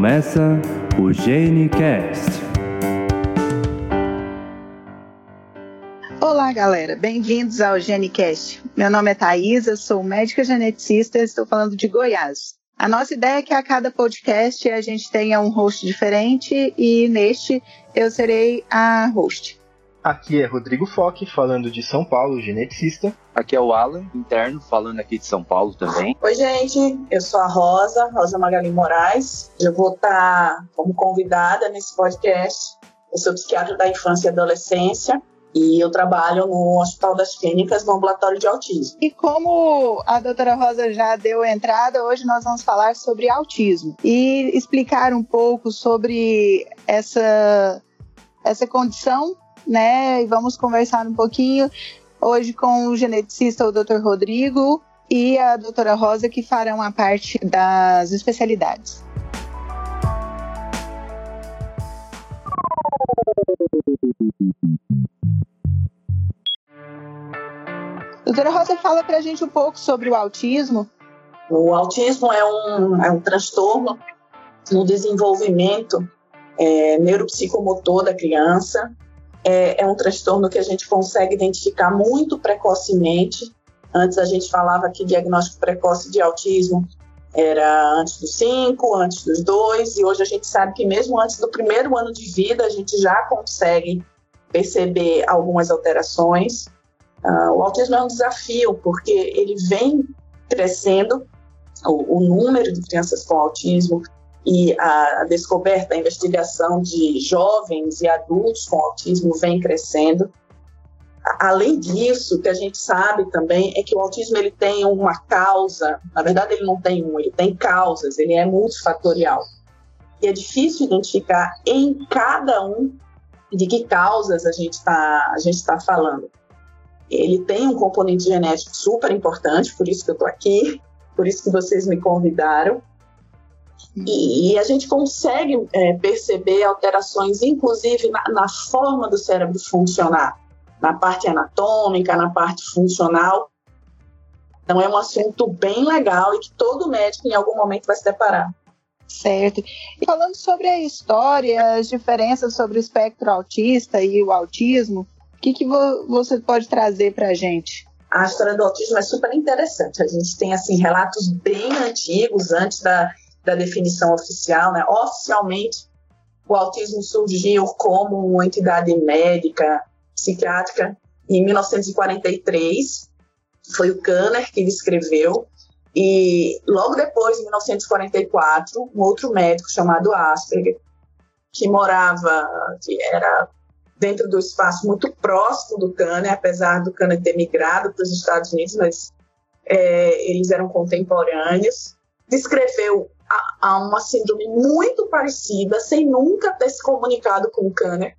Começa o GeneCast. Olá, galera. Bem-vindos ao GeneCast. Meu nome é Thaisa, sou médica geneticista e estou falando de Goiás. A nossa ideia é que a cada podcast a gente tenha um host diferente e neste eu serei a host. Aqui é Rodrigo Foque, falando de São Paulo, geneticista. Aqui é o Alan, interno, falando aqui de São Paulo também. Oi, gente, eu sou a Rosa, Rosa Magali Moraes. Eu vou estar como convidada nesse podcast. Eu sou psiquiatra da infância e adolescência e eu trabalho no Hospital das Clínicas, no ambulatório de autismo. E como a doutora Rosa já deu entrada, hoje nós vamos falar sobre autismo e explicar um pouco sobre essa, essa condição né? E vamos conversar um pouquinho hoje com o geneticista, o Dr. Rodrigo, e a doutora Rosa, que farão a parte das especialidades. Doutora Rosa, fala para a gente um pouco sobre o autismo. O autismo é um, é um transtorno no desenvolvimento é, neuropsicomotor da criança, é, é um transtorno que a gente consegue identificar muito precocemente. Antes a gente falava que diagnóstico precoce de autismo era antes dos 5, antes dos 2, e hoje a gente sabe que mesmo antes do primeiro ano de vida a gente já consegue perceber algumas alterações. Uh, o autismo é um desafio porque ele vem crescendo, o, o número de crianças com autismo e a, descoberta, a investigação de jovens e adultos com autismo vem crescendo. Além disso, o que a gente sabe também é que o autismo ele tem uma causa, na verdade ele não tem um, ele tem causas, ele é multifatorial. E é difícil identificar em cada um de que causas a gente está tá falando. Ele tem um componente genético super importante, por isso que eu estou aqui, por isso que vocês me convidaram. E, e a gente consegue é, perceber alterações, inclusive na, na forma do cérebro funcionar, na parte anatômica, na parte funcional. Então é um assunto bem legal e que todo médico em algum momento vai se deparar. Certo. E falando sobre a história, as diferenças sobre o espectro autista e o autismo, o que, que vo você pode trazer para a gente? A história do autismo é super interessante. A gente tem assim relatos bem antigos, antes da da definição oficial, né? Oficialmente, o autismo surgiu como uma entidade médica, psiquiátrica, em 1943. Foi o Kanner que descreveu. E logo depois, em 1944, um outro médico chamado Asperger, que morava, que era dentro do espaço muito próximo do Kanner, apesar do Kanner ter migrado para os Estados Unidos, mas é, eles eram contemporâneos, descreveu a, uma síndrome muito parecida, sem nunca ter se comunicado com o Kanner.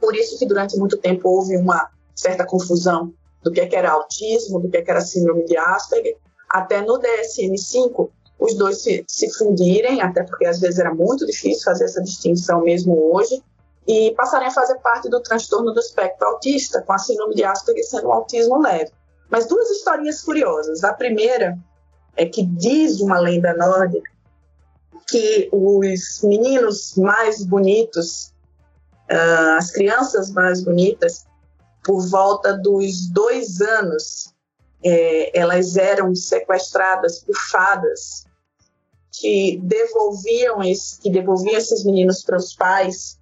Por isso que durante muito tempo houve uma certa confusão do que, é era autismo, do que, é que era síndrome de Asperger. Até no DSM-5, os dois se, se fundirem, até porque às vezes era muito difícil fazer essa distinção mesmo hoje, e passarem a fazer parte do transtorno do espectro autista, com a síndrome de Asperger sendo um autismo leve. Mas duas historinhas curiosas. A primeira é que diz uma lenda nórdica que os meninos mais bonitos, uh, as crianças mais bonitas, por volta dos dois anos, é, elas eram sequestradas por fadas que devolviam, esse, que devolviam esses meninos para os pais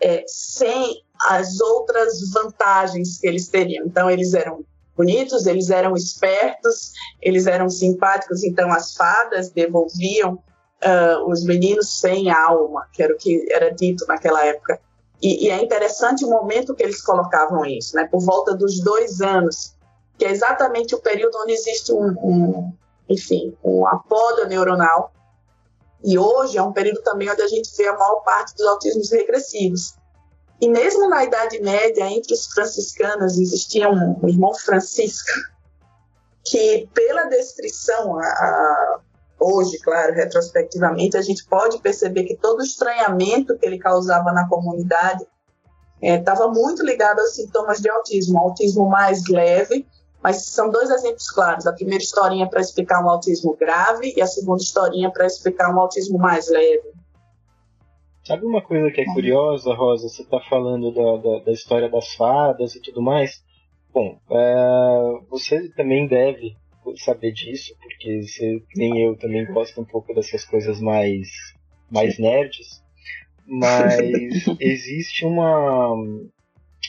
é, sem as outras vantagens que eles teriam. Então, eles eram bonitos, eles eram espertos, eles eram simpáticos, então as fadas devolviam uh, os meninos sem alma, que era o que era dito naquela época. E, e, é interessante o momento que eles colocavam isso, né? Por volta dos dois anos, que é exatamente o período onde existe um, um enfim, um apodo neuronal. E hoje é um período também onde a gente vê a maior parte dos autismos regressivos. E mesmo na Idade Média, entre os franciscanos, existia um, irmão Francisco, que pela descrição, a, hoje, claro, retrospectivamente, a gente pode perceber que todo o estranhamento que ele causava na comunidade estava é, muito ligado aos sintomas de autismo, autismo mais leve, Mas são dois exemplos claros. A primeira historinha para explicar um autismo grave e a segunda historinha para explicar um autismo mais leve. Sabe uma coisa que é curiosa, Rosa? Você está falando da, da, da, história das fadas e tudo mais. Bom, é, você também deve saber disso, porque você, nem eu também gosto um pouco dessas coisas mais, mais nerds. Mas existe uma,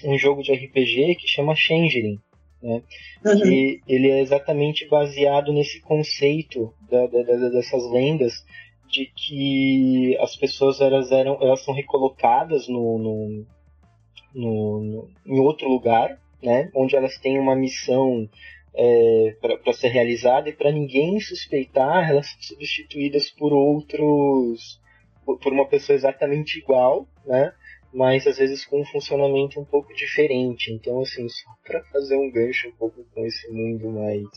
um jogo de RPG que chama Changeling. Né? Uhum. Que ele é exatamente baseado nesse conceito da, da, dessas lendas de que as pessoas elas eram elas são recolocadas no, no, no, no em outro lugar, né? Onde elas têm uma missão é, para ser realizada e para ninguém suspeitar, elas são substituídas por outros, por, uma pessoa exatamente igual, né? mas às vezes com um funcionamento um pouco diferente. Então, assim, só para fazer um gancho um pouco com esse mundo mais,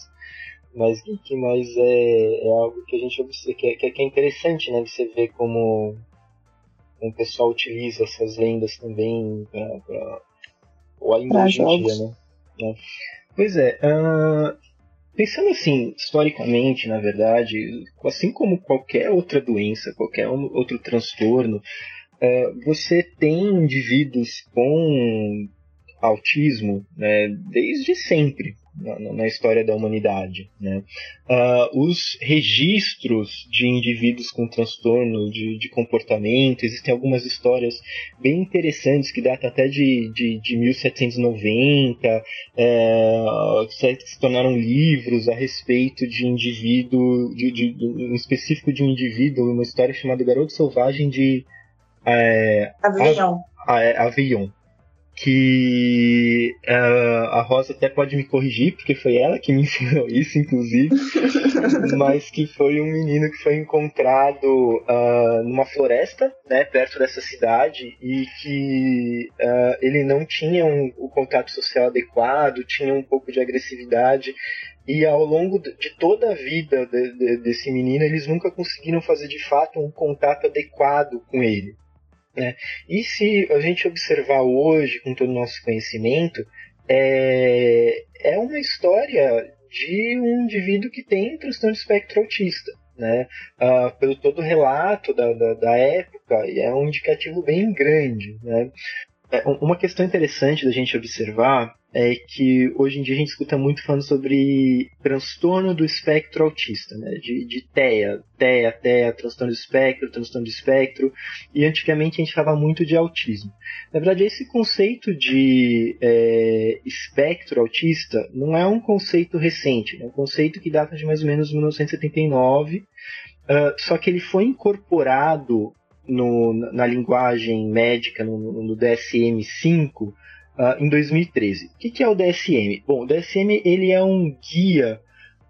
mais geek, mas é, é algo que a gente observa, que é, que é interessante, né? De você ver como, como o pessoal utiliza essas lendas também para ou ainda hoje em dia, né? né? Pois é, uh, pensando assim, historicamente, na verdade, assim como qualquer outra doença, qualquer outro transtorno, é, você tem indivíduos com autismo né, desde sempre na, na, história da humanidade. Né? Uh, os registros de indivíduos com transtorno de, de, comportamento, existem algumas histórias bem interessantes que datam até de, de, de 1790, é, que se tornaram livros a respeito de indivíduo, de, de, em específico de um indivíduo, uma história chamada Garoto Selvagem de é, Avião. É, Avião. Que uh, a Rosa até pode me corrigir, porque foi ela que me ensinou isso, inclusive. mas que foi um menino que foi encontrado uh, numa floresta, né, perto dessa cidade, e que uh, ele não tinha um, o contato social adequado, tinha um pouco de agressividade, e ao longo de toda a vida de, de, desse menino, eles nunca conseguiram fazer de fato um contato adequado com ele. Né? E se a gente observar hoje, com todo o nosso conhecimento, é, é uma história de um indivíduo que tem transtorno de espectro autista. Né? Uh, pelo todo o relato da, da, da, época, é um indicativo bem grande. Né? É, uma questão interessante da gente observar é que hoje em dia a gente escuta muito falando sobre transtorno do espectro autista, né? de, de TEA, TEA, TEA, transtorno do espectro, transtorno do espectro, e antigamente a gente falava muito de autismo. Na verdade, esse conceito de é, espectro autista não é um conceito recente, é um conceito que data de mais ou menos 1979, uh, ah, só que ele foi incorporado no, na linguagem médica, no, no DSM-5, uh, em 2013. O que, que, é o DSM? Bom, o DSM ele é um guia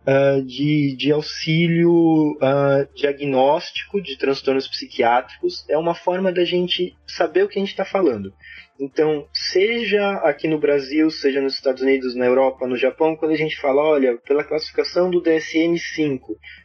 uh, de, de auxílio uh, diagnóstico de transtornos psiquiátricos. É uma forma da gente saber o que a gente está falando. Então, seja aqui no Brasil, seja nos Estados Unidos, na Europa, no Japão, quando a gente fala, olha, pela classificação do DSM-5,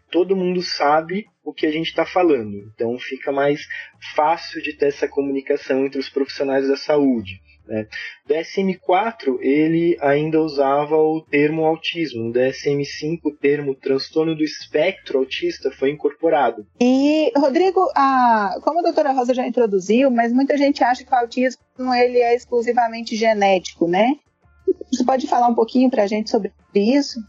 todo mundo sabe o que a gente está falando. Então, fica mais fácil de ter essa comunicação entre os profissionais da saúde. Né? O DSM-4 ele ainda usava o termo autismo, no DSM-5 o termo transtorno do espectro autista foi incorporado. E Rodrigo, a, como a doutora Rosa já introduziu, mas muita gente acha que o autismo ele é exclusivamente genético, né? Você pode falar um pouquinho para a gente sobre isso?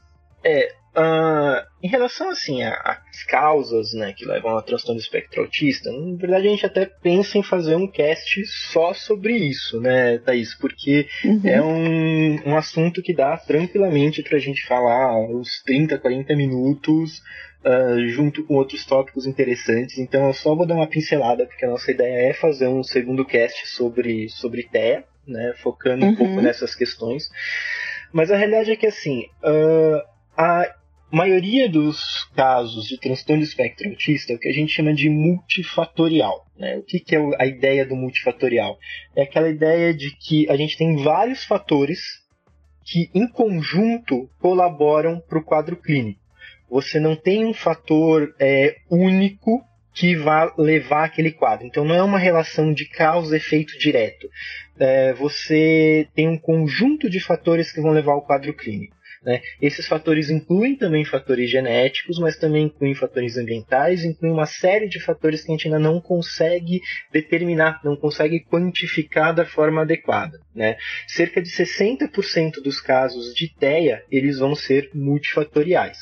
É, Uh, em relação assim às causas né, que levam ao transtorno do espectro autista, na verdade a gente até pensa em fazer um cast só sobre isso, né, Thaís? Porque uhum. é um, um assunto que dá tranquilamente para a gente falar uns 30, 40 minutos uh, junto com outros tópicos interessantes. Então eu só vou dar uma pincelada, porque a nossa ideia é fazer um segundo cast sobre, sobre TEA, né, focando uhum. um pouco nessas questões. Mas a realidade é que assim. Uh, a maioria dos casos de transtorno de espectro autista é o que a gente chama de multifatorial. Né? O que, que é a ideia do multifatorial? É aquela ideia de que a gente tem vários fatores que, em conjunto, colaboram para o quadro clínico. Você não tem um fator é, único que vai levar aquele quadro. Então não é uma relação de causa-efeito direto. É, você tem um conjunto de fatores que vão levar ao quadro clínico. Né? Esses fatores incluem também fatores genéticos, mas também incluem fatores ambientais, incluem uma série de fatores que a gente ainda não consegue determinar, não consegue quantificar da forma adequada. Né? Cerca de 60% dos casos de TEA eles vão ser multifatoriais.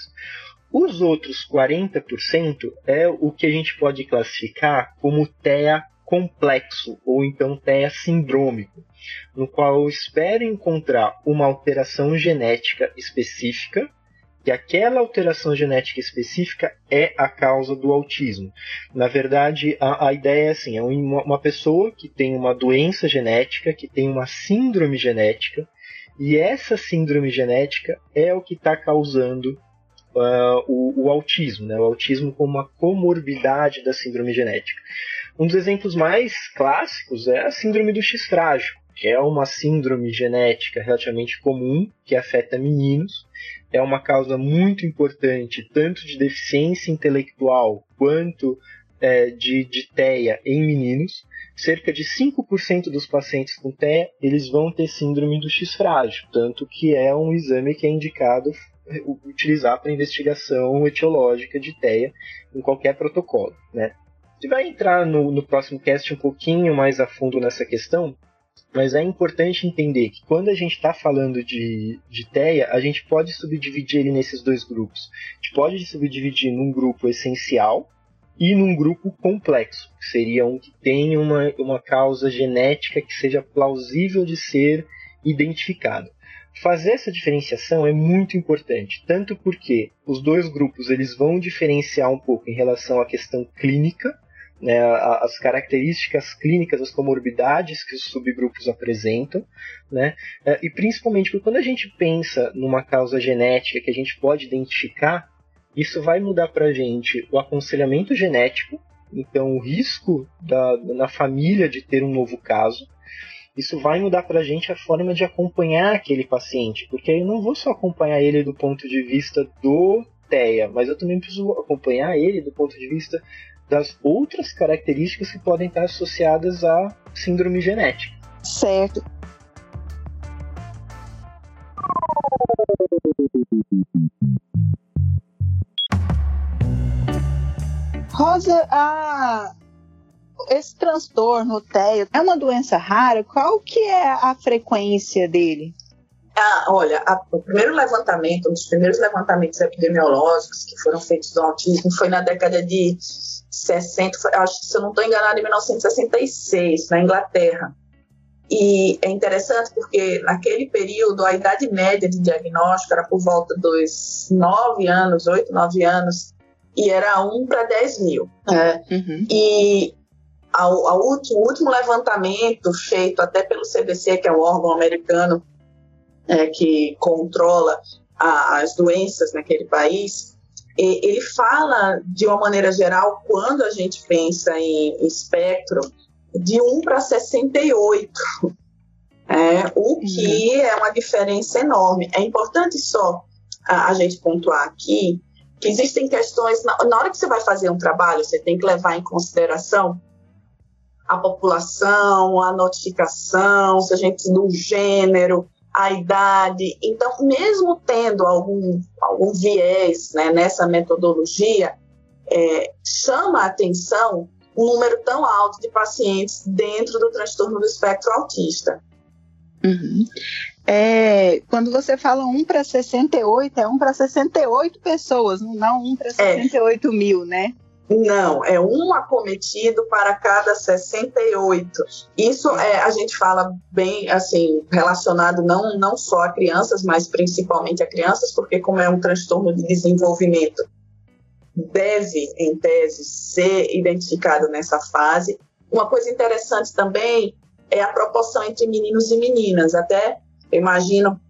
Os outros 40% é o que a gente pode classificar como TEA complexo ou então TEA sindrômico, no qual eu espero encontrar uma alteração genética específica, que aquela alteração genética específica é a causa do autismo. Na verdade, a, a ideia é assim: é uma, uma pessoa que tem uma doença genética, que tem uma síndrome genética, e essa síndrome genética é o que está causando uh, o, o, autismo, né? o autismo como uma comorbidade da síndrome genética. Um dos exemplos mais clássicos é a síndrome do X frágil, que é uma síndrome genética relativamente comum que afeta meninos. É uma causa muito importante tanto de deficiência intelectual quanto é, de, de TEA em meninos. Cerca de 5% dos pacientes com TEA eles vão ter síndrome do X frágil, tanto que é um exame que é indicado utilizar para investigação etiológica de TEA em qualquer protocolo. Né? Gente vai entrar no, no próximo cast um pouquinho mais a fundo nessa questão, mas é importante entender que quando a gente está falando de, de TEA, a gente pode subdividir ele nesses dois grupos. A gente pode subdividir num grupo essencial e num grupo complexo, que seria um que tem uma, uma causa genética que seja plausível de ser identificada. Fazer essa diferenciação é muito importante, tanto porque os dois grupos eles vão diferenciar um pouco em relação à questão clínica, né, as características clínicas, as comorbidades que os subgrupos apresentam, né, é, e principalmente porque quando a gente pensa numa causa genética que a gente pode identificar, isso vai mudar para a gente o aconselhamento genético, então o risco da, na família de ter um novo caso, isso vai mudar para a gente a forma de acompanhar aquele paciente, porque eu não vou só acompanhar ele do ponto de vista do TEA, mas eu também preciso acompanhar ele do ponto de vista das outras características que podem estar associadas à síndrome genética. Certo. Rosa, a, esse transtorno, o TEA, é uma doença rara? Qual que é a frequência dele? Ah, olha, a, o primeiro levantamento, um dos primeiros levantamentos epidemiológicos que foram feitos do autismo foi na década de 60, foi, acho que se eu não estou enganado, em 1966, na Inglaterra. E é interessante porque naquele período a idade média de diagnóstico era por volta dos 9 anos, 8, 9 anos, e era 1 para 10 mil. É. Uhum. E ao, ao último, o último levantamento feito até pelo CDC, que é o órgão americano é, que controla a, as doenças naquele país, e, ele fala, de uma maneira geral, quando a gente pensa em espectro, de 1 para 68. É, o que uhum. é uma diferença enorme. É importante só a, a gente pontuar aqui que existem questões, na, na, hora que você vai fazer um trabalho, você tem que levar em consideração a população, a notificação, se a gente do gênero, a idade. Então, mesmo tendo algum, algum viés né, nessa metodologia, é, chama a atenção um número tão alto de pacientes dentro do transtorno do espectro autista. Uhum. É, quando você fala 1 para 68, é 1 para 68 pessoas, não 1 para 68 é. mil, né? Não, é um acometido para cada 68. Isso é, a gente fala bem assim, relacionado não, não só a crianças, mas principalmente a crianças, porque como é um transtorno de desenvolvimento, deve, em tese, ser identificado nessa fase. Uma coisa interessante também é a proporção entre meninos e meninas. Até imagino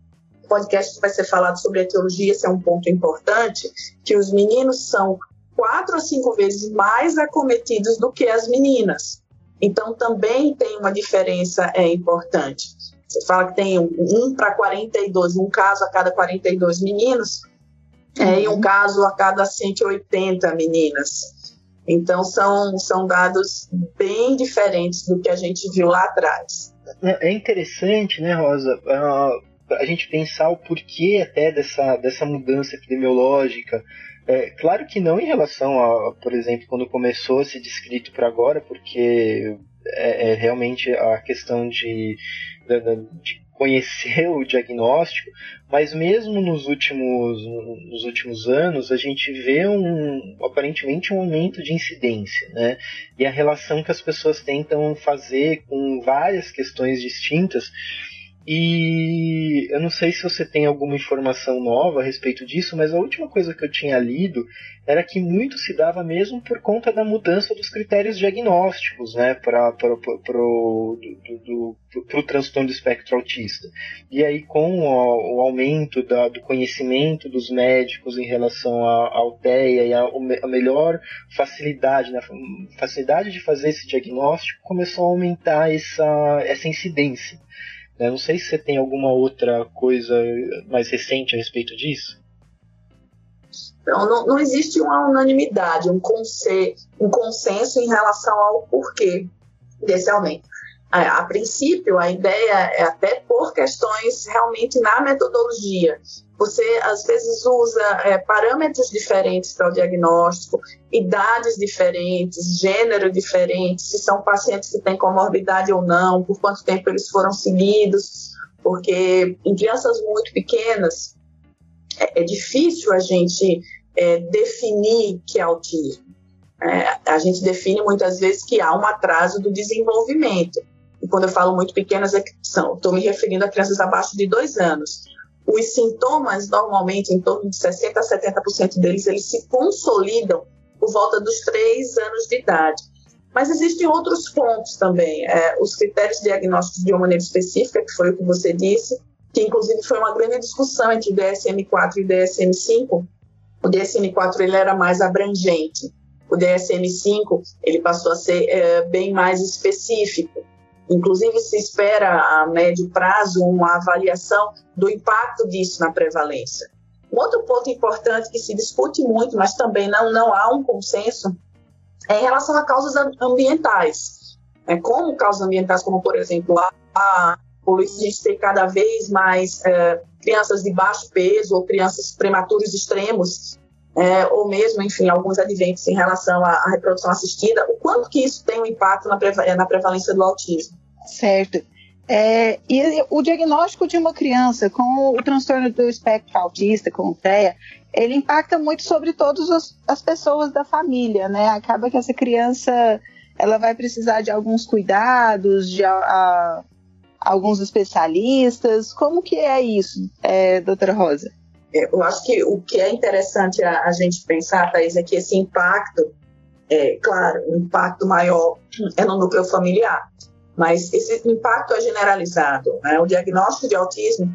o podcast vai ser falado sobre etiologia, esse é um ponto importante, que os meninos são quatro a cinco vezes mais acometidos do que as meninas. Então, também tem uma diferença é, importante. Você fala que tem um para 42, um caso a cada 42 meninos, é, e um uhum. caso a cada 180 meninas. Então, são, são dados bem diferentes do que a gente viu lá atrás. É, é interessante, né, Rosa? Uh, a gente pensar o porquê até dessa, dessa mudança epidemiológica. É, claro que não em relação a, por exemplo, quando começou a ser descrito para agora, porque é, é, realmente a questão de, de, de conhecer o diagnóstico, mas mesmo nos últimos, nos últimos anos a gente vê um aparentemente um aumento de incidência, né? E a relação que as pessoas tentam fazer com várias questões distintas e eu não sei se você tem alguma informação nova a respeito disso, mas a última coisa que eu tinha lido era que muito se dava mesmo por conta da mudança dos critérios diagnósticos né, para o transtorno do espectro autista. E aí, com o, o aumento da, do conhecimento dos médicos em relação à alteia e a, a melhor facilidade, né, facilidade de fazer esse diagnóstico, começou a aumentar essa, essa incidência. Não sei se você tem alguma outra coisa mais recente a respeito disso. Não, não, não existe uma unanimidade, um, um consenso em relação ao porquê desse aumento. A, a, princípio, a ideia é até por questões realmente na metodologia. Você, às vezes, usa é, parâmetros diferentes para o diagnóstico, idades diferentes, gênero diferente, se são pacientes que têm comorbidade ou não, por quanto tempo eles foram seguidos, porque em crianças muito pequenas é, é difícil a gente é, definir que é autismo. É, a gente define muitas vezes que há um atraso do desenvolvimento. E quando eu falo muito pequenas, é estou me referindo a crianças abaixo de dois anos. Os sintomas, normalmente, em torno de 60% a 70% deles, eles se consolidam por volta dos três anos de idade. Mas existem outros pontos também. É, os critérios diagnósticos de uma maneira específica, que foi o que você disse, que inclusive foi uma grande discussão entre o DSM-4 e o DSM-5. O DSM-4 ele era mais abrangente. O DSM-5 ele passou a ser é, bem mais específico. Inclusive, se espera a médio prazo uma avaliação do impacto disso na prevalência. Um outro ponto importante que se discute muito, mas também não, não há um consenso, é em relação a causas ambientais. É, como causas ambientais, como, por exemplo, a, a poluição, a gente tem cada vez mais é, crianças de baixo peso ou crianças prematuros extremos, é, ou mesmo, enfim, alguns adventos em relação à, à, reprodução assistida, o quanto que isso tem um impacto na prevalência do autismo. Certo. É, e o diagnóstico de uma criança com o transtorno do espectro autista, com o TEA, ele impacta muito sobre todas as, as pessoas da família, né? Acaba que essa criança ela vai precisar de alguns cuidados, de a, a, alguns especialistas. Como que é isso, é, doutora Rosa? É, eu acho que o que é interessante a, a gente pensar, Thais, é que esse impacto, é claro, o impacto maior é no núcleo familiar mas esse impacto é generalizado. Né? O diagnóstico de autismo,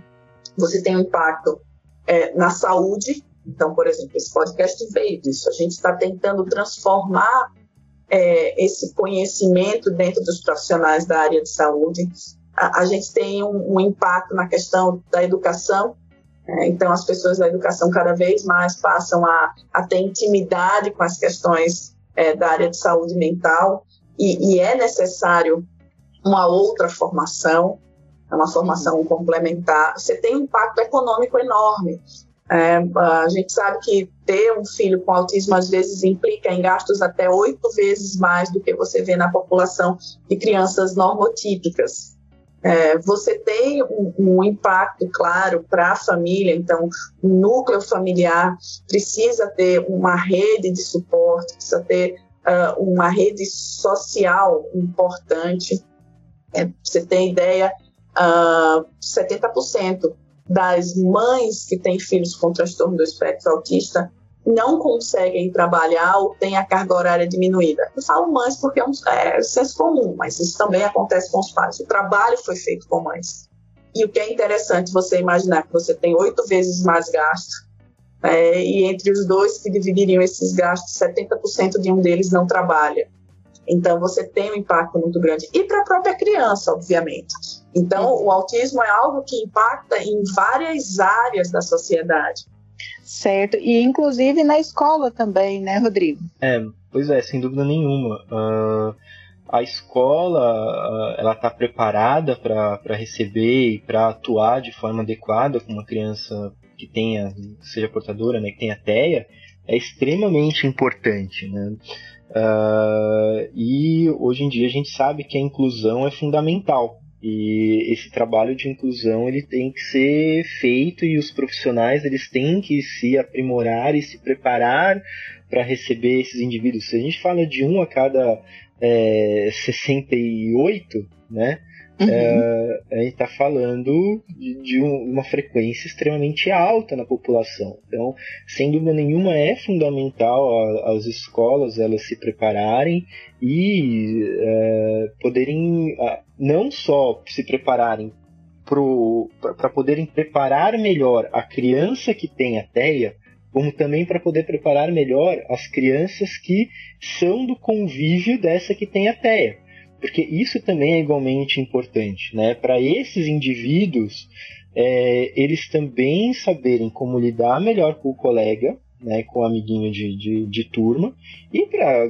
você tem um impacto é, na saúde. Então, por exemplo, esse podcast veio disso. A gente está tentando transformar é, esse conhecimento dentro dos profissionais da área de saúde. A, a gente tem um, um, impacto na questão da educação. É, então, as pessoas da educação cada vez mais passam a, a ter intimidade com as questões é, da área de saúde mental. E, e é necessário uma outra formação, é uma formação uhum. complementar, você tem um impacto econômico enorme. É, a gente sabe que ter um filho com autismo às vezes implica em gastos até oito vezes mais do que você vê na população de crianças normotípicas. É, você tem um, um impacto claro para a família, então o núcleo familiar precisa ter uma rede de suporte, precisa ter uh, uma rede social importante. É, você tem ideia, uh, 70% das mães que têm filhos com transtorno do espectro autista não conseguem trabalhar ou têm a carga horária diminuída. Eu falo mães porque é, um, é senso comum, mas isso também acontece com os pais. O trabalho foi feito com mães. E o que é interessante você imaginar que você tem oito vezes mais gasto, é, e entre os dois que dividiriam esses gastos, 70% de um deles não trabalha. Então, você tem um impacto muito grande. E para a própria criança, obviamente. Então, o autismo é algo que impacta em várias áreas da sociedade. Certo, e inclusive na escola também, né, Rodrigo? É, pois é, sem dúvida nenhuma. Uh, a escola ela está preparada para receber e para atuar de forma adequada com uma criança que tenha seja portadora, né, que tenha TEA, é extremamente importante, né? Uh, e hoje em dia a gente sabe que a inclusão é fundamental e esse trabalho de inclusão ele tem que ser feito e os profissionais eles têm que se aprimorar e se preparar para receber esses indivíduos. Se a gente fala de um a cada é, 68, né? Uhum. É, a gente está falando de, de, uma frequência extremamente alta na população. Então, sem dúvida nenhuma, é fundamental as escolas elas se prepararem e é, poderem não só se prepararem para poderem preparar melhor a criança que tem a TEA, como também para poder preparar melhor as crianças que são do convívio dessa que tem a TEA. Porque isso também é igualmente importante, né? Para esses indivíduos, é, eles também saberem como lidar melhor com o colega, né, com o amiguinho de, de, de turma, e para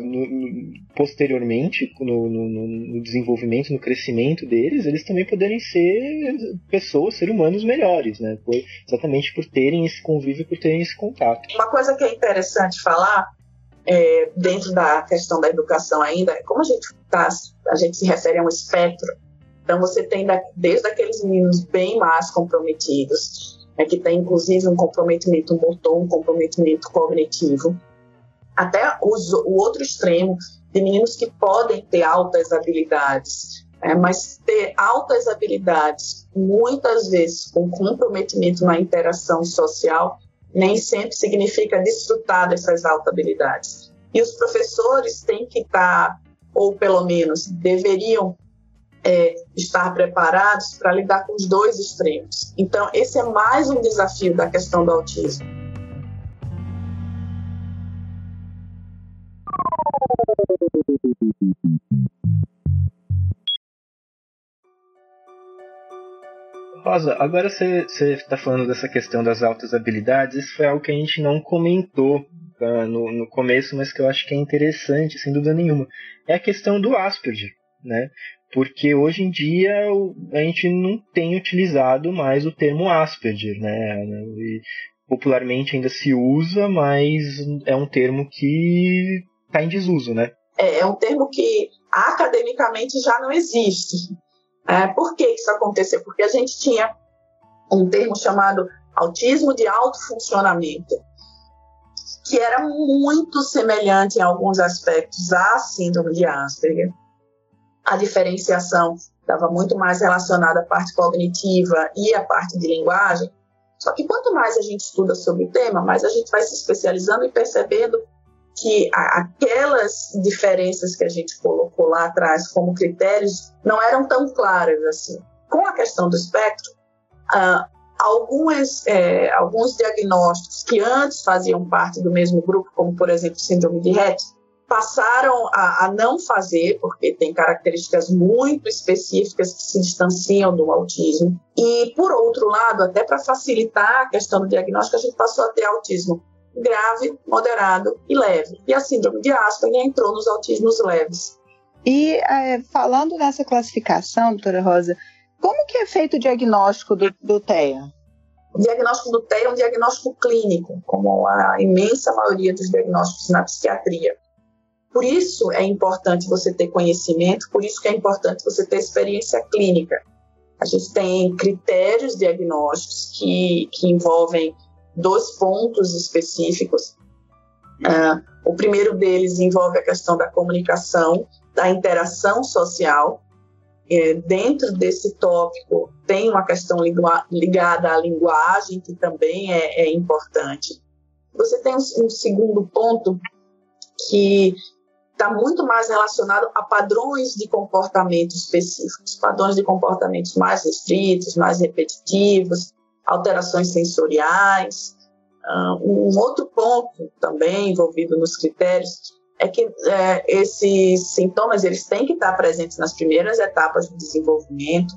posteriormente, no, no, no, desenvolvimento, no crescimento deles, eles também poderem ser pessoas, ser humanos melhores, né, por, exatamente por terem esse convívio, por terem esse contato. Uma coisa que é interessante falar, é, dentro da questão da educação ainda, como a gente, tá, a gente se refere a um espectro, então você tem da, desde aqueles meninos bem mais comprometidos, é que tem inclusive um comprometimento motor, um comprometimento cognitivo, até os, o outro extremo de meninos que podem ter altas habilidades, é, mas ter altas habilidades, muitas vezes com comprometimento na interação social, nem sempre significa desfrutar dessas altas habilidades. E os professores têm que estar, ou pelo menos deveriam é, estar preparados para lidar com os dois extremos. Então, esse é mais um desafio da questão do autismo. Rosa, agora você está falando dessa questão das altas habilidades, isso foi algo que a gente não comentou uh, no, no começo, mas que eu acho que é interessante, sem dúvida nenhuma. É a questão do Asperger, né? porque hoje em dia a gente não tem utilizado mais o termo Asperger, né? E popularmente ainda se usa, mas é um termo que está em desuso, né? É, é um termo que academicamente já não existe. É, por que isso aconteceu? Porque a gente tinha um termo chamado autismo de alto funcionamento, que era muito semelhante em alguns aspectos à síndrome de Asperger a diferenciação estava muito mais relacionada à parte cognitiva e à parte de linguagem. Só que quanto mais a gente estuda sobre o tema, mais a gente vai se especializando e percebendo que aquelas diferenças que a gente colocou lá atrás como critérios não eram tão claras assim. Com a questão do espectro, uh, alguns, é, alguns diagnósticos que antes faziam parte do mesmo grupo, como por exemplo síndrome de Rett, passaram a, a, não fazer, porque tem características muito específicas que se distanciam do autismo. E, por outro lado, até para facilitar a questão do diagnóstico, a gente passou a ter autismo grave, moderado e leve. E a síndrome de Asperger entrou nos autismos leves. E é, falando nessa classificação, doutora Rosa, como que é feito o diagnóstico do, do TEA? O diagnóstico do TEA é um diagnóstico clínico, como a imensa maioria dos diagnósticos na psiquiatria. Por isso é importante você ter conhecimento, por isso que é importante você ter experiência clínica. A gente tem critérios diagnósticos que, que envolvem dois pontos específicos. Uh, o primeiro deles envolve a questão da comunicação, da interação social. É, dentro desse tópico tem uma questão ligada à linguagem, que também é, é importante. Você tem um, um segundo ponto que está muito mais relacionado a padrões de comportamento específicos, padrões de comportamentos mais restritos, mais repetitivos, alterações sensoriais. Um outro ponto também envolvido nos critérios é que é, esses sintomas eles têm que estar presentes nas primeiras etapas do desenvolvimento,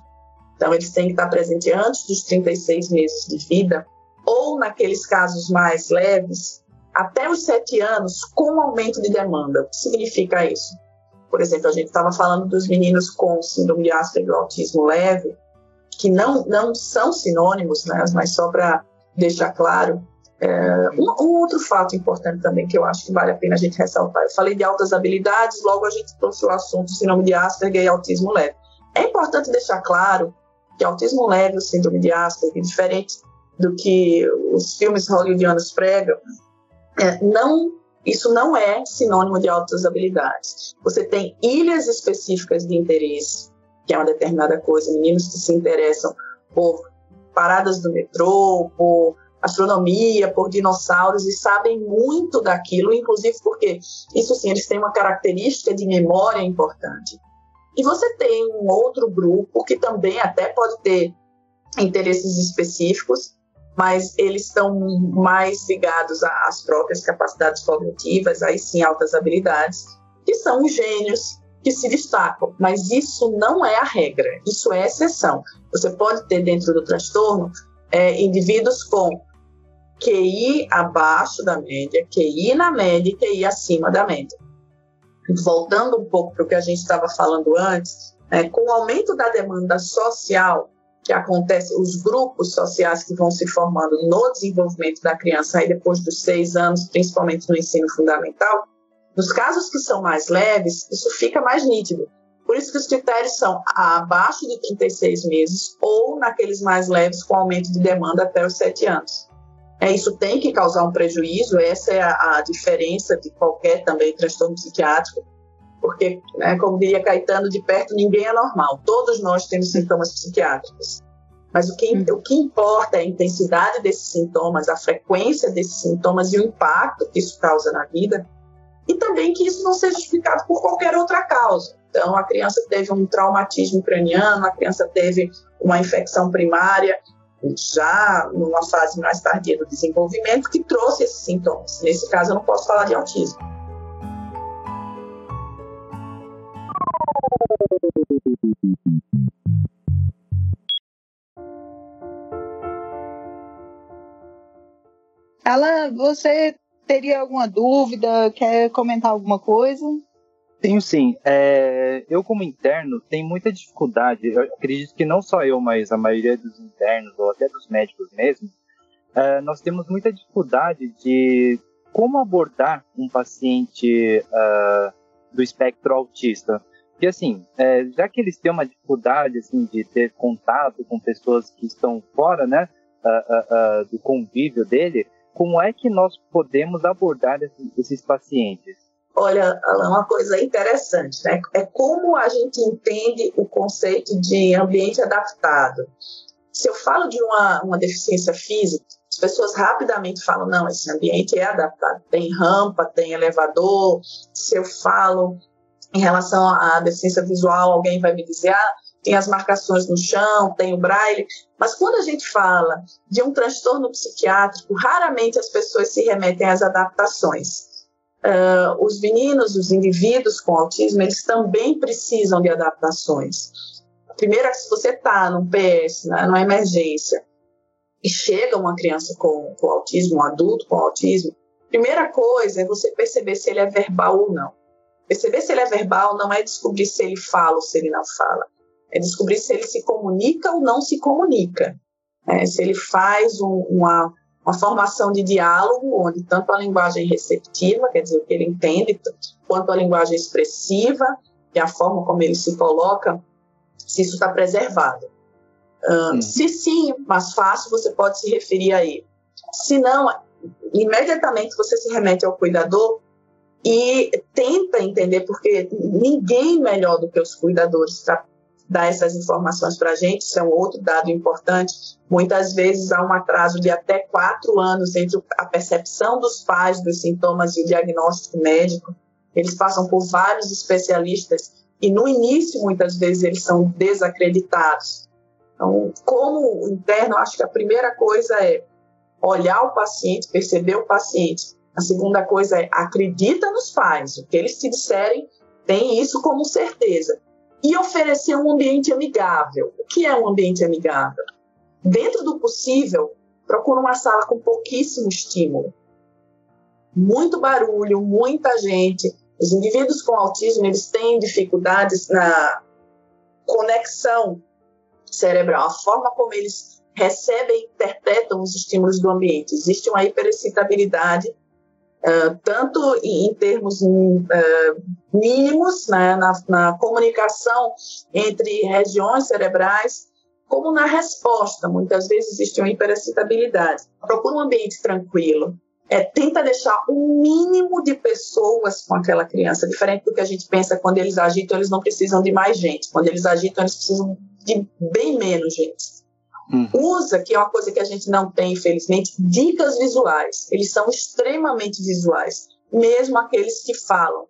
então eles têm que estar presentes antes dos 36 meses de vida, ou naqueles casos mais leves, até os sete anos com aumento de demanda. O que significa isso? por exemplo, a gente estava falando dos meninos com síndrome de Asperger autismo leve, que não, não são sinônimos, né, mas só para deixar claro, é, um, um, outro fato importante também que eu acho que vale a pena a gente ressaltar. Eu falei de altas habilidades, logo a gente trouxe o assunto síndrome de Asperger e autismo leve. É importante deixar claro que autismo leve e síndrome de Asperger, diferente do que os filmes hollywoodianos pregam, é, não, isso não é sinônimo de altas habilidades. Você tem ilhas específicas de interesse, que é uma determinada coisa, meninos que se interessam por paradas do metrô, por astronomia, por dinossauros e sabem muito daquilo, inclusive porque isso sim, eles têm uma característica de memória importante. E você tem um outro grupo que também até pode ter interesses específicos, mas eles estão mais ligados às próprias capacidades cognitivas, aí sim altas habilidades, que são os gênios que se destacam. Mas isso não é a regra, isso é exceção. Você pode ter dentro do transtorno é, indivíduos com QI abaixo da média, QI na média e QI acima da média. Voltando um pouco para o que a gente estava falando antes, é, com o aumento da demanda social que acontece, os grupos sociais que vão se formando no desenvolvimento da criança aí depois dos seis anos, principalmente no ensino fundamental, nos casos que são mais leves, isso fica mais nítido. Por isso que os critérios são abaixo de 36 meses ou naqueles mais leves com aumento de demanda até os sete anos. É, isso tem que causar um prejuízo, essa é a, a diferença de qualquer também transtorno psiquiátrico, porque, né, como diria Caetano, de perto ninguém é normal, todos nós temos sintomas psiquiátricos. Mas o que, o que importa é a intensidade desses sintomas, a frequência desses sintomas e o impacto que isso causa na vida, e também que isso não seja explicado por qualquer outra causa. Então, a criança teve um traumatismo craniano, a criança teve uma infecção primária, já numa fase mais tardia do desenvolvimento, que trouxe esses sintomas. Nesse caso, eu não posso falar de autismo. Ela, você teria alguma dúvida? Quer comentar alguma coisa? Tenho sim. É, eu, como interno, tenho muita dificuldade. Eu acredito que não só eu, mas a maioria dos internos, ou até dos médicos mesmo, é, nós temos muita dificuldade de como abordar um paciente uh, do espectro autista. Porque, assim, é, já que eles têm uma dificuldade assim, de ter contato com pessoas que estão fora né, uh, uh, do convívio dele, como é que nós podemos abordar esses pacientes? Olha, Alan, uma coisa interessante, né? É como a gente entende o conceito de ambiente adaptado. Se eu falo de uma, uma deficiência física, as pessoas rapidamente falam: não, esse ambiente é adaptado. Tem rampa, tem elevador. Se eu falo em relação à deficiência visual, alguém vai me dizer: ah, tem as marcações no chão, tem o braille. Mas quando a gente fala de um transtorno psiquiátrico, raramente as pessoas se remetem às adaptações uh, os meninos, os indivíduos com autismo, eles também precisam de adaptações. Primeiro, se você está num PS, né, numa emergência, e chega uma criança com, com autismo, um adulto com autismo, primeira coisa é você perceber se ele é verbal ou não. Perceber se ele é verbal não é descobrir se ele fala ou se ele não fala. É descobrir se ele se comunica ou não se comunica. É, se ele faz um, uma, uma formação de diálogo, onde tanto a linguagem receptiva, quer dizer, o que ele entende, quanto a linguagem expressiva, e a forma como ele se coloca, se isso está preservado. Uh, Se sim, mais fácil, você pode se referir a ele. Se não, imediatamente você se remete ao cuidador e tenta entender, porque ninguém melhor do que os cuidadores para dar essas informações para a gente, isso é um outro dado importante. Muitas vezes há um atraso de até quatro anos entre a percepção dos pais dos sintomas e o diagnóstico médico. Eles passam por vários especialistas e no início, muitas vezes, eles são desacreditados. Então, como interno, acho que a primeira coisa é olhar o paciente, perceber o paciente. A segunda coisa é acredita nos pais. O que eles te disserem, tem isso como certeza e oferecer um ambiente amigável. O que é um ambiente amigável? Dentro do possível, procura uma sala com pouquíssimo estímulo. Muito barulho, muita gente, Os indivíduos com autismo, eles têm dificuldades na conexão cerebral, a forma como eles recebem e interpretam os estímulos do ambiente. Existe uma hiperexcitabilidade, uh, tanto em, em termos uh, mínimos, né, na, na comunicação entre regiões cerebrais, como na resposta. Muitas vezes existe uma hiperexcitabilidade. Procura um ambiente tranquilo, é, tenta deixar o mínimo de pessoas com aquela criança, diferente do que a gente pensa quando eles agitam, eles não precisam de mais gente. Quando eles agitam, eles precisam de bem menos gente. Uhum. Usa, que é uma coisa que a gente não tem, infelizmente, dicas visuais. Eles são extremamente visuais, mesmo aqueles que falam.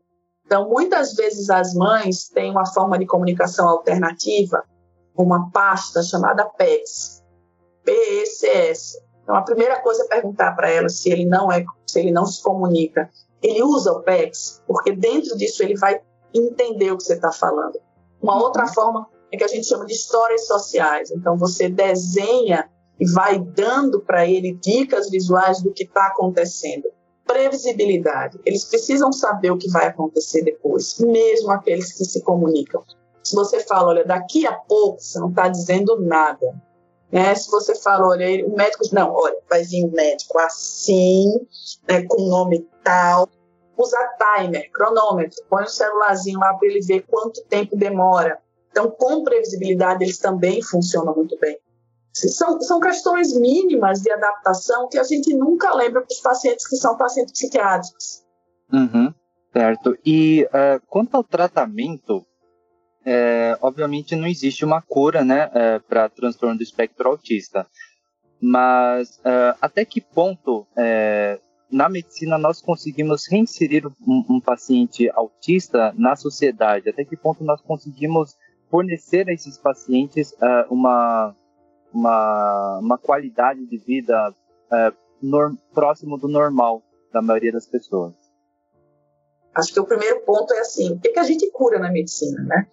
Então, muitas vezes as mães têm uma forma de comunicação alternativa, uma pasta chamada PECS, PECS, então, a primeira coisa é perguntar para ela se ele não é, se ele não se comunica. Ele usa o PEX, porque dentro disso ele vai entender o que você está falando. Uma outra forma é que a gente chama de histórias sociais. Então, você desenha e vai dando para ele dicas visuais do que está acontecendo. Previsibilidade. Eles precisam saber o que vai acontecer depois, mesmo aqueles que se comunicam. Se você fala, olha, daqui a pouco, você não está dizendo nada. Né? Se você fala, olha, o médico não, olha, vai vir um médico assim, né, com nome tal, usa timer, cronômetro, põe o um celularzinho lá para ele ver quanto tempo demora. Então, com previsibilidade, eles também funcionam muito bem. São, são questões mínimas de adaptação que a gente nunca lembra para os pacientes que são pacientes psiquiátricos. Uhum, certo. E uh, quanto ao tratamento, é, obviamente não existe uma cura né, é, para transtorno do espectro autista. Mas até que ponto na medicina nós conseguimos reinserir um, um, paciente autista na sociedade? Até que ponto nós conseguimos fornecer a esses pacientes é, uma, uma, uma qualidade de vida é, norm, próximo do normal da maioria das pessoas? Acho que o primeiro ponto é assim, o que, que a gente cura na medicina, né?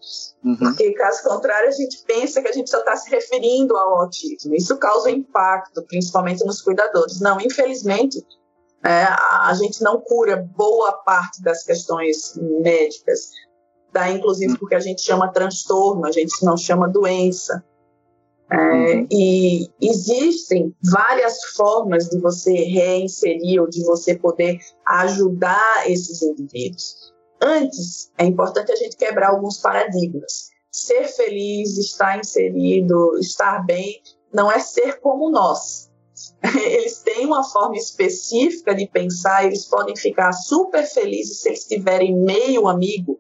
Uhum. Porque, caso contrário, a gente pensa que a gente só está se referindo ao autismo. Isso causa impacto, principalmente nos cuidadores. Não, infelizmente, é, a gente não cura boa parte das questões médicas. Daí, inclusive, porque a gente chama transtorno, a gente não chama doença. É, uhum. E existem várias formas de você reinserir ou de você poder ajudar esses indivíduos. Antes, é importante a gente quebrar alguns paradigmas. Ser feliz, estar inserido, estar bem, não é ser como nós. Eles têm uma forma específica de pensar, eles podem ficar super felizes se eles tiverem meio amigo,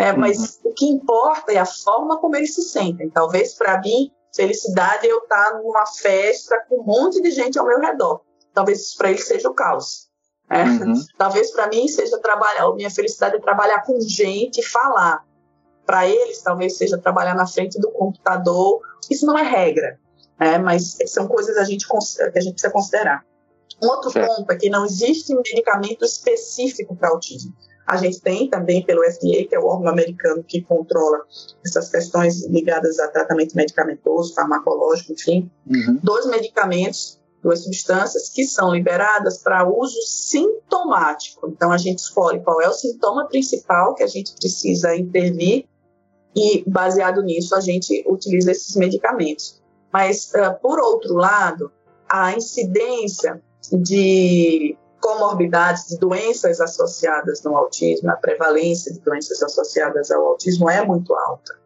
né? mas uhum. o que importa é a forma como eles se sentem. Talvez para mim Felicidade é eu estar numa festa com um monte de gente ao meu redor. Talvez isso para ele seja o caos. É. Uhum. Talvez para mim seja trabalhar, minha felicidade é trabalhar com gente e falar. Para eles, talvez seja trabalhar na frente do computador. Isso não é regra, é, mas são coisas a gente, que a gente precisa considerar. Um outro ponto é que não existe medicamento específico para autismo. A gente tem também pelo FDA, que é o órgão americano que controla essas questões ligadas a tratamento medicamentoso, farmacológico, enfim, uhum. dois medicamentos, duas substâncias que são liberadas para uso sintomático. Então a gente escolhe qual é o sintoma principal que a gente precisa intervir e baseado nisso a gente utiliza esses medicamentos. Mas uh, por outro lado, a incidência de comorbidades de doenças associadas no autismo, a prevalência de doenças associadas ao autismo é muito alta.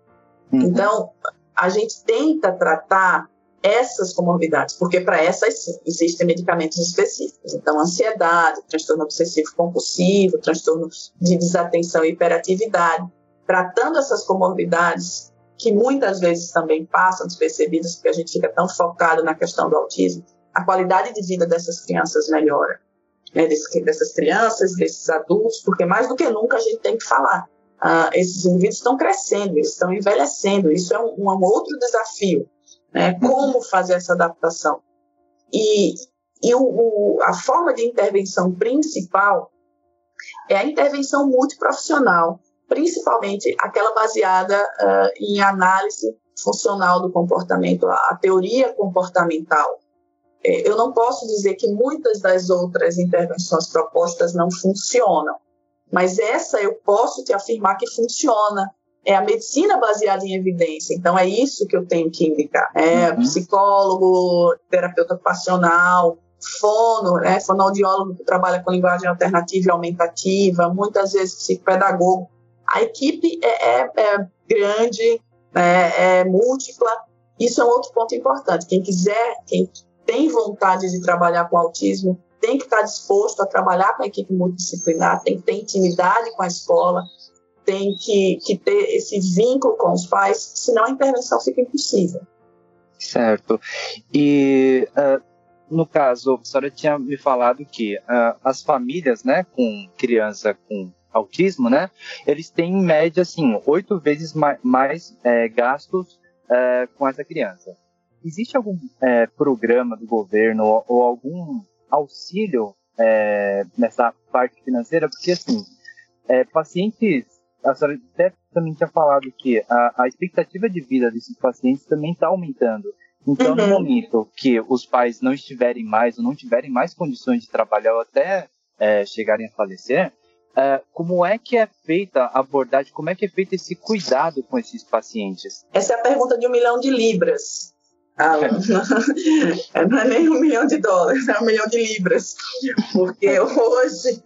Uhum. Então, a gente tenta tratar essas comorbidades, porque para essas sim, existem medicamentos específicos. Então, ansiedade, transtorno obsessivo compulsivo, transtorno de desatenção e hiperatividade. Tratando essas comorbidades, que muitas vezes também passam despercebidas, porque a gente fica tão focado na questão do autismo, a qualidade de vida dessas crianças melhora né, dessas crianças, desses adultos, porque mais do que nunca a gente tem que falar. Ah, esses indivíduos estão crescendo, eles estão envelhecendo, isso é um, um outro desafio. Né, como fazer essa adaptação? E, e o, o, a forma de intervenção principal é a intervenção multiprofissional, principalmente aquela baseada uh, em análise funcional do comportamento, a, a teoria comportamental. É, eu não posso dizer que muitas das outras intervenções propostas não funcionam, Mas essa eu posso te afirmar que funciona. É a medicina baseada em evidência. Então é isso que eu tenho que indicar. É uhum. psicólogo, terapeuta ocupacional, fono, né, fonoaudiólogo que trabalha com linguagem alternativa e aumentativa, muitas vezes psicopedagogo. A equipe é, é, é grande, é, é múltipla. Isso é um outro ponto importante. Quem quiser, quem tem vontade de trabalhar com autismo, tem que estar disposto a trabalhar com a equipe multidisciplinar, tem que ter intimidade com a escola, tem que, que ter esse vínculo com os pais, senão a intervenção fica impossível. Certo. E uh, no caso, a senhora tinha me falado que uh, as famílias, né, com criança com autismo, né, eles têm em média assim oito vezes mais, mais é, gastos é, com essa criança. Existe algum é, programa do governo ou, ou algum auxílio é, nessa parte financeira? Porque assim, é, pacientes, a senhora até também tinha falado que a, a expectativa de vida desses pacientes também está aumentando. Então, uhum. no momento que os pais não estiverem mais ou não tiverem mais condições de trabalhar ou até é, chegarem a falecer, é, como é que é feita a abordagem, como é que é feito esse cuidado com esses pacientes? Essa é a pergunta de um milhão de libras. Ah, não é nem um milhão de dólares, é um milhão de libras. Porque hoje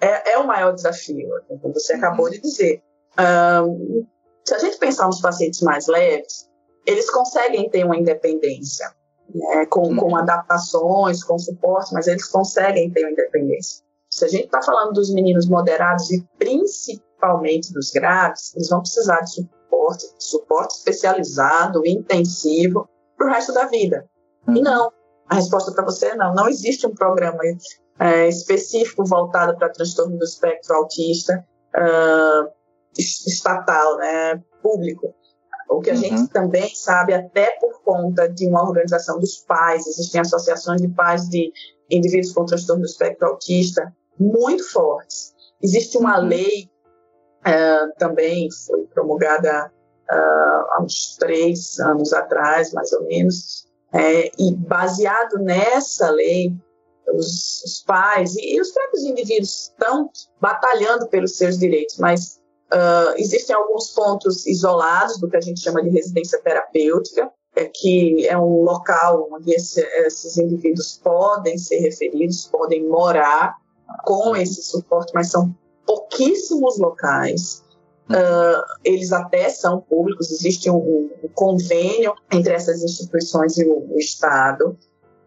é, é o maior desafio, como você acabou de dizer. Um, se a gente pensar nos pacientes mais leves, eles conseguem ter uma independência, né, com, com adaptações, com suporte, mas eles conseguem ter uma independência. Se a gente está falando dos meninos moderados e principalmente dos graves, eles vão precisar de suporte, suporte especializado, intensivo, para o resto da vida. E uhum. não, a resposta para você é não. Não existe um programa é, específico voltado para transtorno do espectro autista uh, estatal, né, público. O que a uhum. gente também sabe, até por conta de uma organização dos pais, existem associações de pais de indivíduos com transtorno do espectro autista muito fortes. Existe uma uhum. lei uh, também, foi promulgada uh, há uns três anos atrás, mais ou menos, é, e baseado nessa lei, os, os pais e, e, os próprios indivíduos estão batalhando pelos seus direitos, mas uh, existem alguns pontos isolados do que a gente chama de residência terapêutica, é, que é um local onde esse, esses indivíduos podem ser referidos, podem morar com esse suporte, mas são pouquíssimos locais. Uh, eles até são públicos, existe um, um, convênio entre essas instituições e o, o Estado,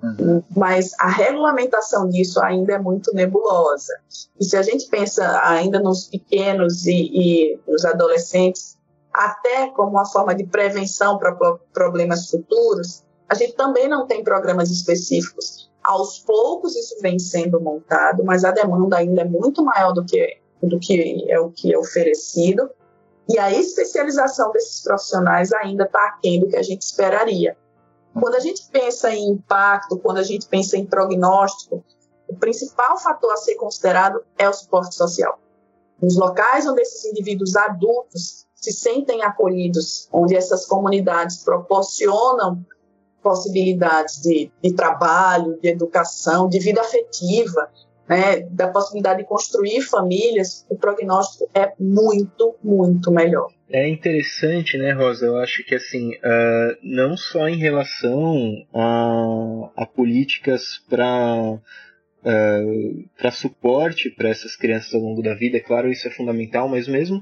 uhum. mas a regulamentação disso ainda é muito nebulosa. E se a gente pensa ainda nos pequenos e, e nos adolescentes, até como uma forma de prevenção para problemas futuros, a gente também não tem programas específicos. Aos poucos isso vem sendo montado, mas a demanda ainda é muito maior do que do que é o que é oferecido, e a especialização desses profissionais ainda está aquém do que a gente esperaria. Quando a gente pensa em impacto, quando a gente pensa em prognóstico, o principal fator a ser considerado é o suporte social. Nos locais onde esses indivíduos adultos se sentem acolhidos, onde essas comunidades proporcionam possibilidades de, de trabalho, de educação, de vida afetiva, né, da possibilidade de construir famílias, o prognóstico é muito, muito melhor. É interessante, né, Rosa? Eu acho que assim, uh, não só em relação a, a políticas para uh, para suporte para essas crianças ao longo da vida, é claro, isso é fundamental, mas mesmo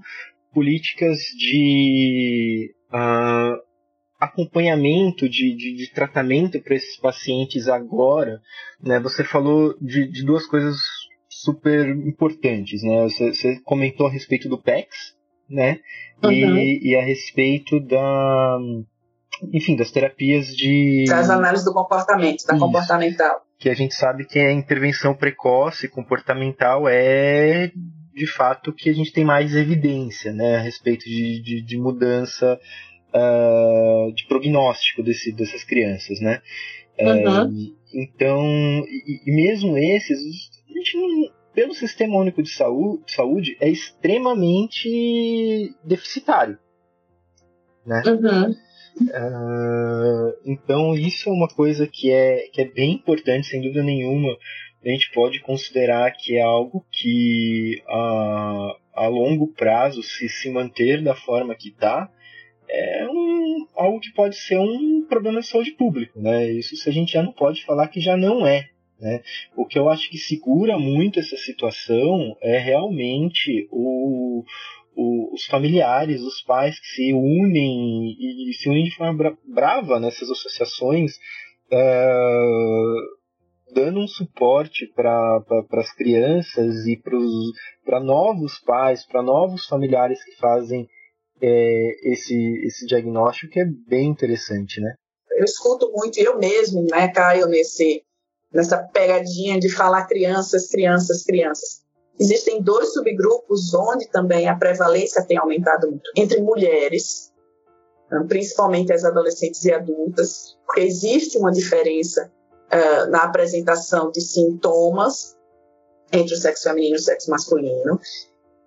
políticas de uh, acompanhamento de, de, de tratamento para esses pacientes agora, né? Você falou de, de duas coisas super importantes, né? Você, você, comentou a respeito do PEX, né? Uhum. E, e a respeito da, enfim, das terapias de das análises do comportamento, da Isso. comportamental, que a gente sabe que a intervenção precoce comportamental é de fato que a gente tem mais evidência, né, a respeito de, de, de mudança uh, de prognóstico desse, dessas crianças, né? Uhum. então, e, e, mesmo esses, a gente não, pelo Sistema Único de Saúde, saúde é extremamente deficitário, né? Uhum. Uh, então isso é uma coisa que é, que é bem importante, sem dúvida nenhuma. A gente pode considerar que é algo que a, longo prazo, se se manter da forma que está, é um, algo que pode ser um problema de saúde público, né? Isso se a gente já não pode falar que já não é. Né? O que eu acho que segura muito essa situação é realmente o, o, os familiares, os pais que se unem e, e se unem de forma bra brava nessas associações, é, dando um suporte para pra, as crianças e para novos pais, para novos familiares que fazem é, esse, esse diagnóstico, que é bem interessante, né? Eu escuto muito, eu mesmo, né, caio nesse, nessa pegadinha de falar crianças, crianças, crianças. Existem dois subgrupos onde também a prevalência tem aumentado muito. Entre mulheres, principalmente as adolescentes e adultas, porque existe uma diferença uh, na apresentação de sintomas entre o sexo feminino e o sexo masculino.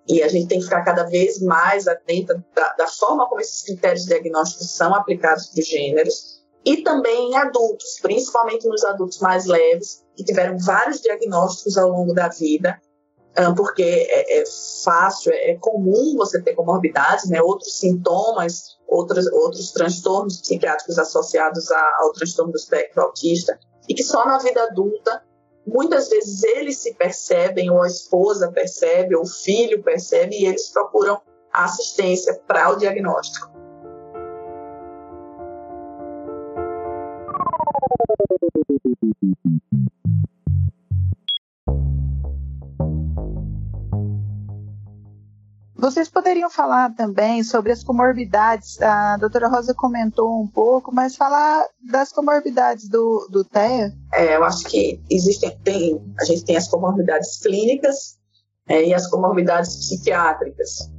E a gente tem que ficar cada vez mais atenta da, da forma como esses critérios diagnósticos são aplicados para os gêneros. E também em adultos, principalmente nos adultos mais leves, que tiveram vários diagnósticos ao longo da vida porque é, é fácil, é, é comum você ter comorbidades, né, outros sintomas, outros, outros transtornos psiquiátricos associados a, ao transtorno do espectro autista, e que só na vida adulta, muitas vezes eles se percebem, ou a esposa percebe, ou o filho percebe, e eles procuram assistência para o diagnóstico. Vocês poderiam falar também sobre as comorbidades, a doutora Rosa comentou um pouco, mas falar das comorbidades do, do TEA? É, eu acho que existem, tem, a gente tem as comorbidades clínicas é, e as comorbidades psiquiátricas.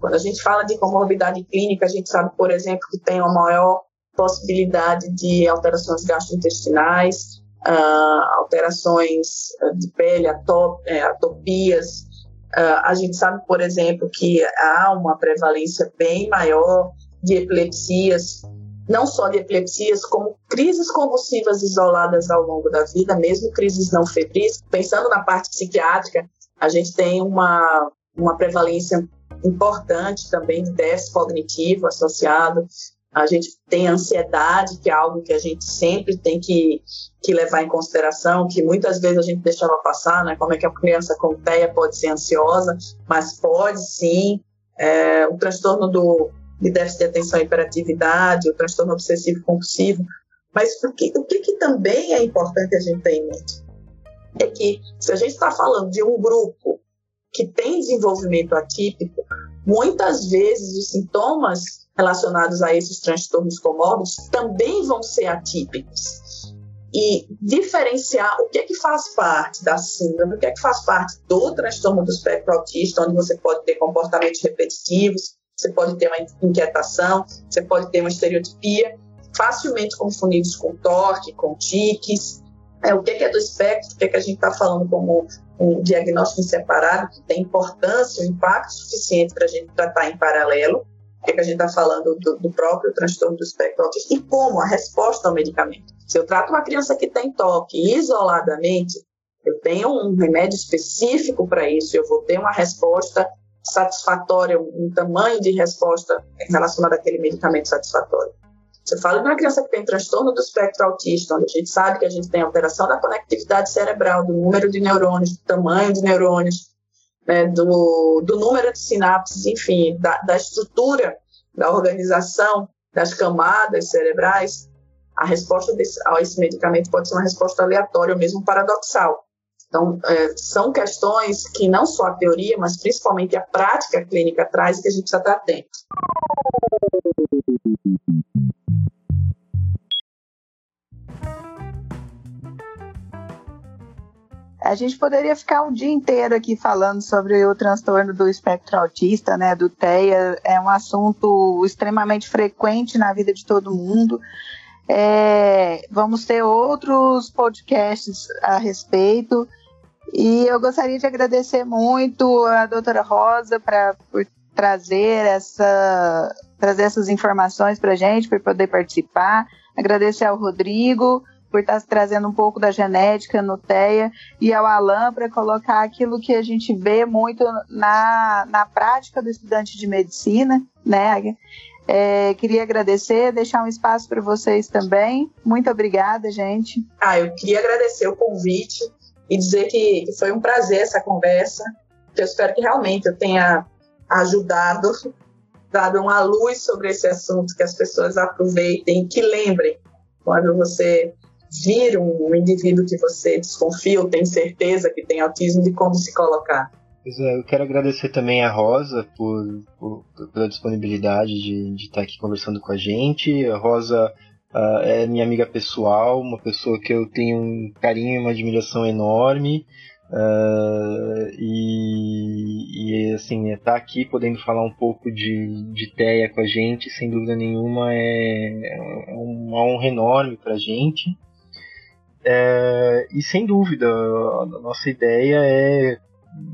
Quando a gente fala de comorbidade clínica, a gente sabe, por exemplo, que tem uma maior possibilidade de alterações gastrointestinais, uh, alterações de pele, atop, é, atopias, a gente sabe, por exemplo, que há uma prevalência bem maior de epilepsias, não só de epilepsias, como crises convulsivas isoladas ao longo da vida, mesmo crises não febris. Pensando na parte psiquiátrica, a gente tem uma, uma prevalência importante também de déficit cognitivo associado a gente tem ansiedade, que é algo que a gente sempre tem que, que levar em consideração, que muitas vezes a gente deixava passar, né? Como é que a criança com TEA pode ser ansiosa, mas pode sim. É, o transtorno do, de déficit de atenção e hiperatividade, o transtorno obsessivo compulsivo. Mas o que, o que, que também é importante a gente ter em mente é que se a gente está falando de um grupo que tem desenvolvimento atípico, muitas vezes os sintomas relacionados a esses transtornos comórbidos também vão ser atípicos. E diferenciar o que é que faz parte da síndrome, o que é que faz parte do transtorno do espectro autista, onde você pode ter comportamentos repetitivos, você pode ter uma inquietação, você pode ter uma estereotipia, facilmente confundidos com torque, com tiques. É, o que é, que é do espectro, o que é que a gente está falando como um diagnóstico separado, que tem importância, um impacto suficiente para a gente tratar em paralelo que, que a gente está falando do, do, próprio transtorno do espectro autista e como a resposta ao medicamento. Se eu trato uma criança que tem toque isoladamente, eu tenho um remédio específico para isso, eu vou ter uma resposta satisfatória, um tamanho de resposta relacionada àquele medicamento satisfatório. Você fala de uma criança que tem transtorno do espectro autista, onde a gente sabe que a gente tem alteração da conectividade cerebral, do número de neurônios, do tamanho de neurônios, né, do, do número de sinapses, enfim, da, da estrutura, da organização das camadas cerebrais, a resposta desse, a esse medicamento pode ser uma resposta aleatória ou mesmo paradoxal. Então, é, são questões que não só a teoria, mas principalmente a prática clínica traz e que a gente precisa estar atento. A gente poderia ficar um dia inteiro aqui falando sobre o transtorno do espectro autista, né, do TEA. É um assunto extremamente frequente na vida de todo mundo. É, vamos ter outros podcasts a respeito. E eu gostaria de agradecer muito a doutora Rosa pra, por trazer, essa, trazer essas informações para a gente, por poder participar. Agradecer ao Rodrigo por estar tá trazendo um pouco da genética no e ao Alan para colocar aquilo que a gente vê muito na, na prática do estudante de medicina, né? É, queria agradecer, deixar um espaço para vocês também. Muito obrigada, gente. Ah, eu queria agradecer o convite e dizer que, que foi um prazer essa conversa. Eu espero que realmente eu tenha ajudado, dado uma luz sobre esse assunto, que as pessoas aproveitem, que lembrem quando você vir um indivíduo que você desconfia ou tem certeza que tem autismo, de como se colocar. É, eu quero agradecer também a Rosa por, por pela disponibilidade de, de estar aqui conversando com a gente. A Rosa uh, é minha amiga pessoal, uma pessoa que eu tenho um carinho e uma admiração enorme. Uh, e, e, assim, estar tá aqui podendo falar um pouco de, de TEA com a gente, sem dúvida nenhuma, é, é uma honra enorme para a gente. É, e sem dúvida, a nossa ideia é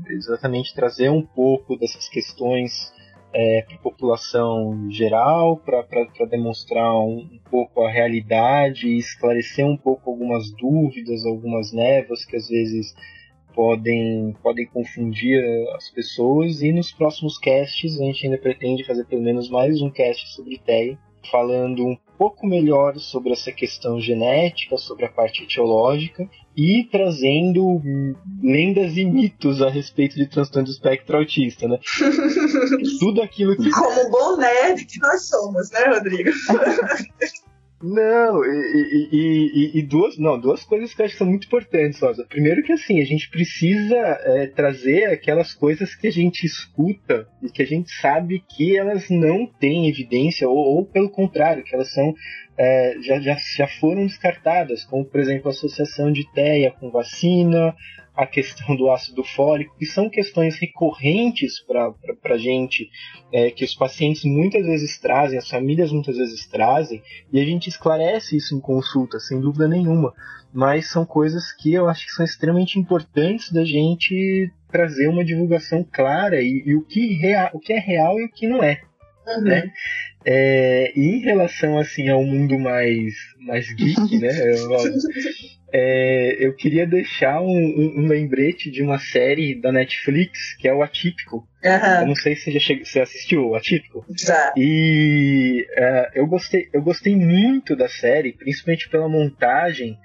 exatamente trazer um pouco dessas questões é, para a população geral, para demonstrar um, um, pouco a realidade e esclarecer um pouco algumas dúvidas, algumas névoas que às vezes podem, podem confundir as pessoas. E nos próximos casts a gente ainda pretende fazer pelo menos mais um cast sobre TEA, falando um pouco melhor sobre essa questão genética, sobre a parte etiológica e trazendo lendas e mitos a respeito de transtorno do espectro autista, né? Tudo aquilo que. Como bom nerd que nós somos, né, Rodrigo? Não, e, e, e, e, duas, não, duas coisas que eu acho que são muito importantes, Rosa. Primeiro que assim, a gente precisa é, trazer aquelas coisas que a gente escuta e que a gente sabe que elas não têm evidência, ou, ou pelo contrário, que elas são é, já, já, já foram descartadas, como por exemplo a associação de TEA com vacina, a questão do ácido fólico, que são questões recorrentes para a gente, é, que os pacientes muitas vezes trazem, as famílias muitas vezes trazem, e a gente esclarece isso em consulta, sem dúvida nenhuma. Mas são coisas que eu acho que são extremamente importantes da gente trazer uma divulgação clara e, e o, que rea, o que é real e o que não é. Uhum. Né? É, em relação assim ao mundo mais mais geek, né? Eu, é, eu queria deixar um, um, um, lembrete de uma série da Netflix que é o Atípico. Uhum. Eu não sei se você já chegou, você assistiu o Atípico. Já. E uh, eu gostei eu gostei muito da série, principalmente pela montagem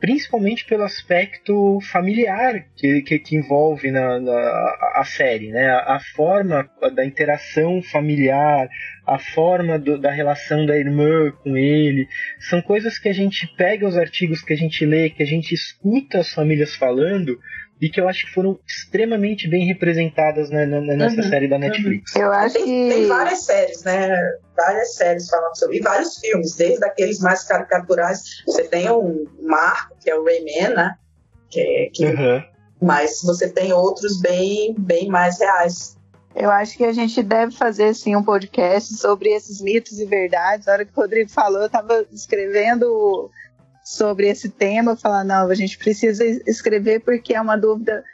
principalmente pelo aspecto familiar que, que, que envolve na, na, a série, né? A, a, forma da interação familiar, a forma do, da relação da irmã com ele, são coisas que a gente pega os artigos que a gente lê, que a gente escuta as famílias falando e que eu acho que foram extremamente bem representadas né, nessa uhum, série da Netflix. Uhum. Eu acho tem, que tem várias séries, né? Várias séries falando sobre e vários filmes, desde aqueles mais caricaturais. Você tem um Marco, que é o Rayman, né? Que, que... Uhum. Mas você tem outros bem, bem mais reais. Eu acho que a gente deve fazer sim um podcast sobre esses mitos e verdades. Na hora que o Rodrigo falou, eu estava escrevendo sobre esse tema, falar, não, a gente precisa escrever porque é uma dúvida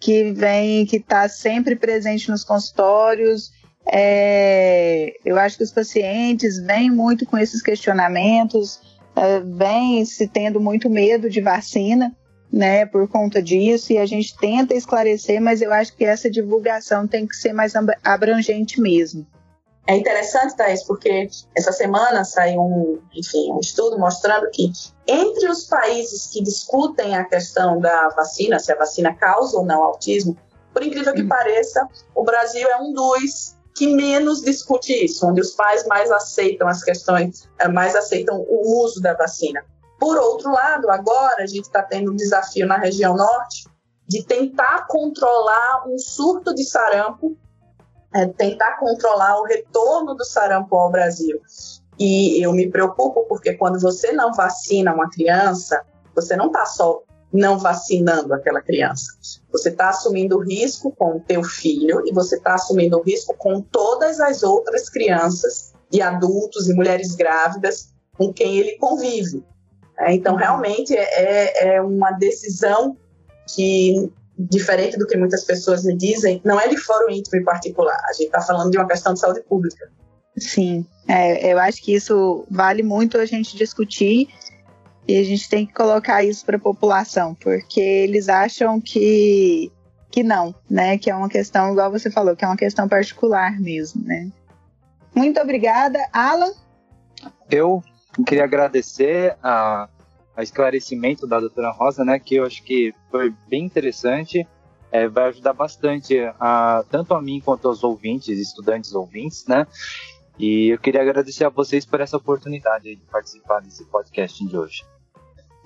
que vem, que está sempre presente nos consultórios. É, eu acho que os pacientes vêm muito com esses questionamentos, é, vêm se tendo muito medo de vacina, né, por conta disso, e a gente tenta esclarecer, mas eu acho que essa divulgação tem que ser mais abrangente mesmo. É interessante, Thais, porque essa semana saiu um, enfim, um estudo mostrando que entre os países que discutem a questão da vacina, se a vacina causa ou não autismo, por incrível que uhum. pareça, o Brasil é um dos que menos discute isso, onde os pais mais aceitam as questões, eh, mais aceitam o uso da vacina. Por outro lado, agora a gente está tendo um desafio na região norte de tentar controlar um surto de sarampo é, tentar controlar o retorno do sarampo ao Brasil. E eu me preocupo porque quando você não vacina uma criança, você não está só não vacinando aquela criança. Você está assumindo o risco com o teu filho e você está assumindo o risco com todas as outras crianças e adultos e mulheres grávidas com quem ele convive. É, então, realmente, é, é uma decisão que diferente do que muitas pessoas me dizem, não é de fórum íntimo em particular. A gente está falando de uma questão de saúde pública. Sim, é, eu acho que isso vale muito a gente discutir E a gente tem que colocar isso para a população, porque eles acham que que não, né? Que é uma questão, igual você falou, que é uma questão particular mesmo, né? Muito obrigada, Alan. Eu queria agradecer a, a esclarecimento da doutora Rosa, né? Que eu acho que foi bem interessante. É, vai ajudar bastante a, tanto a mim quanto aos ouvintes, estudantes ouvintes, né? E eu queria agradecer a vocês por essa oportunidade de participar desse podcast de hoje.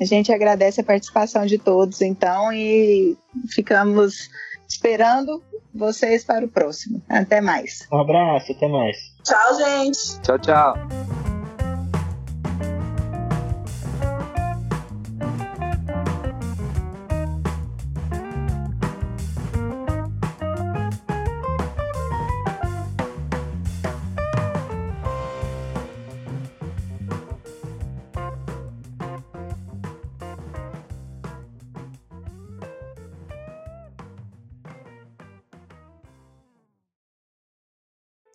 A gente agradece a participação de todos, então, e ficamos esperando vocês para o próximo. Até mais. Um abraço, até mais. Tchau, gente. Tchau, tchau.